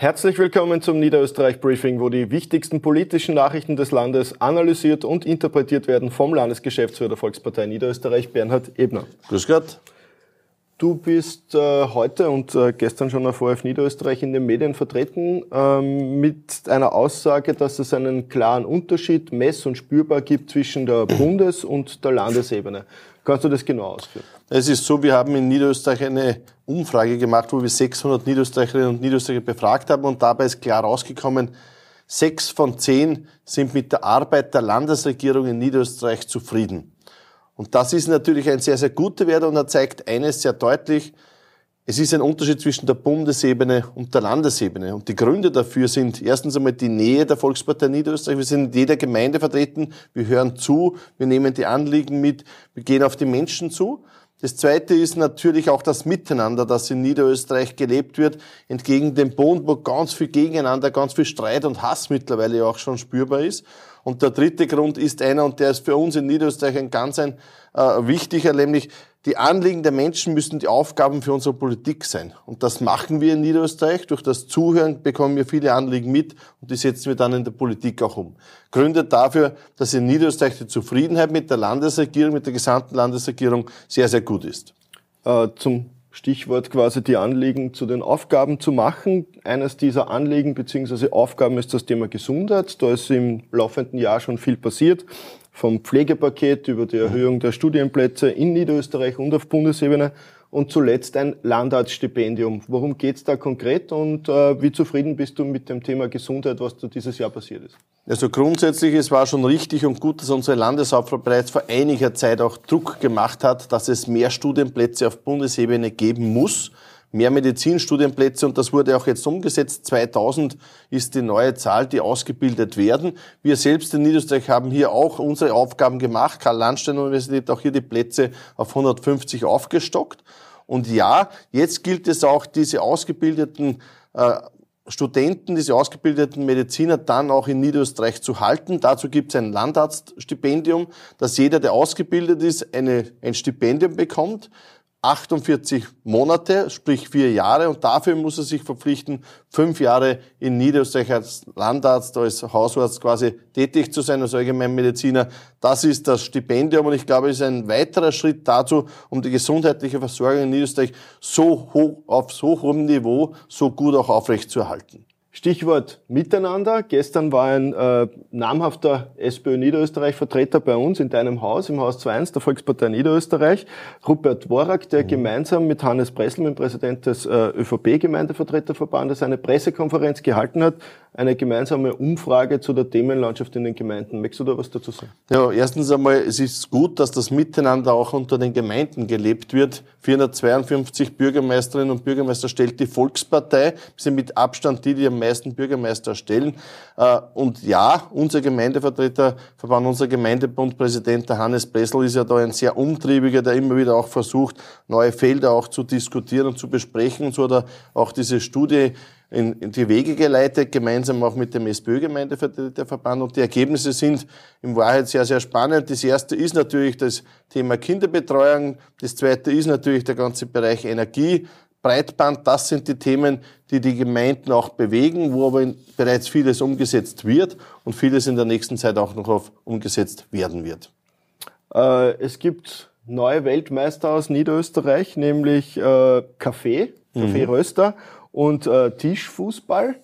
Herzlich willkommen zum Niederösterreich Briefing, wo die wichtigsten politischen Nachrichten des Landes analysiert und interpretiert werden vom Landesgeschäftsführer der Volkspartei Niederösterreich, Bernhard Ebner. Grüß Gott. Du bist äh, heute und äh, gestern schon auf ORF Niederösterreich in den Medien vertreten ähm, mit einer Aussage, dass es einen klaren Unterschied mess- und spürbar gibt zwischen der Bundes- und der Landesebene. Kannst du das genau ausführen? Es ist so, wir haben in Niederösterreich eine Umfrage gemacht, wo wir 600 Niederösterreicherinnen und Niederösterreicher befragt haben und dabei ist klar rausgekommen, sechs von zehn sind mit der Arbeit der Landesregierung in Niederösterreich zufrieden. Und das ist natürlich ein sehr, sehr guter Wert und er zeigt eines sehr deutlich. Es ist ein Unterschied zwischen der Bundesebene und der Landesebene. Und die Gründe dafür sind erstens einmal die Nähe der Volkspartei Niederösterreich. Wir sind in jeder Gemeinde vertreten. Wir hören zu. Wir nehmen die Anliegen mit. Wir gehen auf die Menschen zu. Das Zweite ist natürlich auch das Miteinander, das in Niederösterreich gelebt wird, entgegen dem Bund, wo ganz viel Gegeneinander, ganz viel Streit und Hass mittlerweile auch schon spürbar ist. Und der dritte Grund ist einer, und der ist für uns in Niederösterreich ein ganz ein äh, wichtiger, nämlich die Anliegen der Menschen müssen die Aufgaben für unsere Politik sein. Und das machen wir in Niederösterreich. Durch das Zuhören bekommen wir viele Anliegen mit und die setzen wir dann in der Politik auch um. Gründe dafür, dass in Niederösterreich die Zufriedenheit mit der Landesregierung, mit der gesamten Landesregierung sehr, sehr gut ist. Äh, zum Stichwort quasi die Anliegen zu den Aufgaben zu machen. Eines dieser Anliegen bzw. Aufgaben ist das Thema Gesundheit. Da ist im laufenden Jahr schon viel passiert. Vom Pflegepaket über die Erhöhung der Studienplätze in Niederösterreich und auf Bundesebene und zuletzt ein Landarztstipendium. Worum geht's da konkret und äh, wie zufrieden bist du mit dem Thema Gesundheit, was da dieses Jahr passiert ist? Also grundsätzlich, es war schon richtig und gut, dass unsere Landeshauptfrau bereits vor einiger Zeit auch Druck gemacht hat, dass es mehr Studienplätze auf Bundesebene geben muss mehr Medizinstudienplätze und das wurde auch jetzt umgesetzt. 2000 ist die neue Zahl, die ausgebildet werden. Wir selbst in Niederösterreich haben hier auch unsere Aufgaben gemacht. Karl-Landstein-Universität auch hier die Plätze auf 150 aufgestockt. Und ja, jetzt gilt es auch, diese ausgebildeten äh, Studenten, diese ausgebildeten Mediziner dann auch in Niederösterreich zu halten. Dazu gibt es ein Landarztstipendium, dass jeder, der ausgebildet ist, eine, ein Stipendium bekommt. 48 Monate, sprich vier Jahre, und dafür muss er sich verpflichten, fünf Jahre in Niederösterreich als Landarzt, als Hausarzt quasi tätig zu sein, als Allgemeinmediziner. Das ist das Stipendium und ich glaube, es ist ein weiterer Schritt dazu, um die gesundheitliche Versorgung in Niederösterreich so hoch, auf so hohem Niveau, so gut auch aufrechtzuerhalten. Stichwort Miteinander. Gestern war ein äh, namhafter SPÖ Niederösterreich Vertreter bei uns in deinem Haus, im Haus 2.1 der Volkspartei Niederösterreich, Rupert Worak, der mhm. gemeinsam mit Hannes Pressel, dem Präsident des äh, ÖVP-Gemeindevertreterverbandes, eine Pressekonferenz gehalten hat, eine gemeinsame Umfrage zu der Themenlandschaft in den Gemeinden. Möchtest du da was dazu sagen? Ja, erstens einmal, es ist gut, dass das Miteinander auch unter den Gemeinden gelebt wird. 452 Bürgermeisterinnen und Bürgermeister stellt die Volkspartei. Sind mit Abstand die, die am meisten Bürgermeister stellen. Äh, und ja, unser Gemeindevertreterverband, unser Gemeindebundpräsident, der Hannes Bressel, ist ja da ein sehr umtriebiger, der immer wieder auch versucht, neue Felder auch zu diskutieren und zu besprechen. Und so hat er auch diese Studie in, in die Wege geleitet, gemeinsam auch mit dem SPÖ-Gemeindevertreterverband. Und die Ergebnisse sind in Wahrheit sehr, sehr spannend. Das erste ist natürlich das Thema Kinderbetreuung. Das zweite ist natürlich der ganze Bereich Energie. Breitband, das sind die Themen, die die Gemeinden auch bewegen, wo aber bereits vieles umgesetzt wird und vieles in der nächsten Zeit auch noch auf umgesetzt werden wird. Äh, es gibt neue Weltmeister aus Niederösterreich, nämlich äh, Kaffee, Kaffeeröster. Mhm und äh, Tischfußball.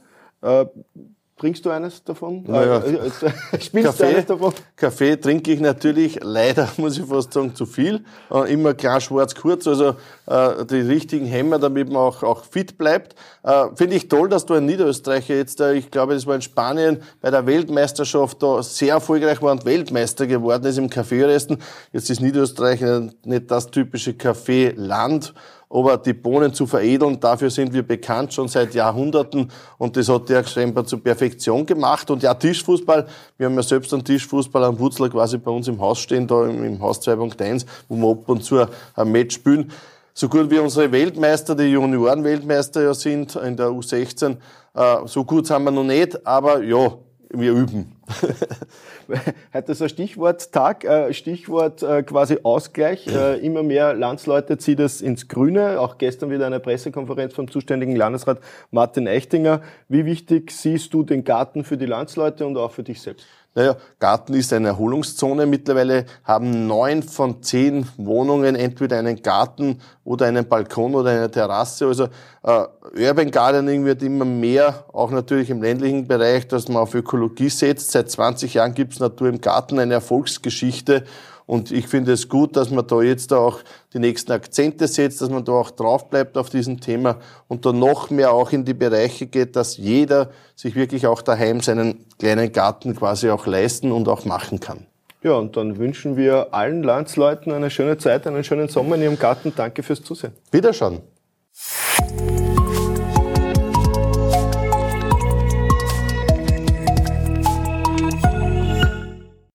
Äh, Trinkst du eines davon? Naja, äh, äh, spielst Kaffee, du eines davon? Kaffee trinke ich natürlich, leider muss ich fast sagen, zu viel. Äh, immer klar schwarz kurz, also äh, die richtigen Hämmer, damit man auch, auch fit bleibt. Äh, Finde ich toll, dass du ein Niederösterreicher jetzt, äh, ich glaube, das war in Spanien bei der Weltmeisterschaft da sehr erfolgreich war und Weltmeister geworden ist im Kaffeeresten. Jetzt ist Niederösterreich nicht das typische Kaffeeland aber die Bohnen zu veredeln, dafür sind wir bekannt schon seit Jahrhunderten und das hat der scheinbar zur Perfektion gemacht. Und ja, Tischfußball, wir haben ja selbst einen Tischfußball am Wurzler quasi bei uns im Haus stehen, da im, Haus 2.1, wo wir ab und zu ein Match spielen. So gut wie unsere Weltmeister, die Junioren-Weltmeister ja sind in der U16, äh, so gut sind wir noch nicht, aber ja, wir üben. Heute ein Stichworttag, äh, Stichwort äh, quasi Ausgleich. Äh, immer mehr Landsleute zieht es ins Grüne. Auch gestern wieder eine Pressekonferenz vom zuständigen Landesrat Martin Echtinger. Wie wichtig siehst du den Garten für die Landsleute und auch für dich selbst? Naja, Garten ist eine Erholungszone. Mittlerweile haben neun von zehn Wohnungen entweder einen Garten oder einen Balkon oder eine Terrasse. Also äh, Urban Gardening wird immer mehr, auch natürlich im ländlichen Bereich, dass man auf Ökologie setzt. Seit 20 Jahren gibt es Natur im Garten eine Erfolgsgeschichte. Und ich finde es gut, dass man da jetzt auch die nächsten Akzente setzt, dass man da auch drauf bleibt auf diesem Thema und da noch mehr auch in die Bereiche geht, dass jeder sich wirklich auch daheim seinen kleinen Garten quasi auch leisten und auch machen kann. Ja, und dann wünschen wir allen Landsleuten eine schöne Zeit, einen schönen Sommer in ihrem Garten. Danke fürs Zusehen. Wiederschauen.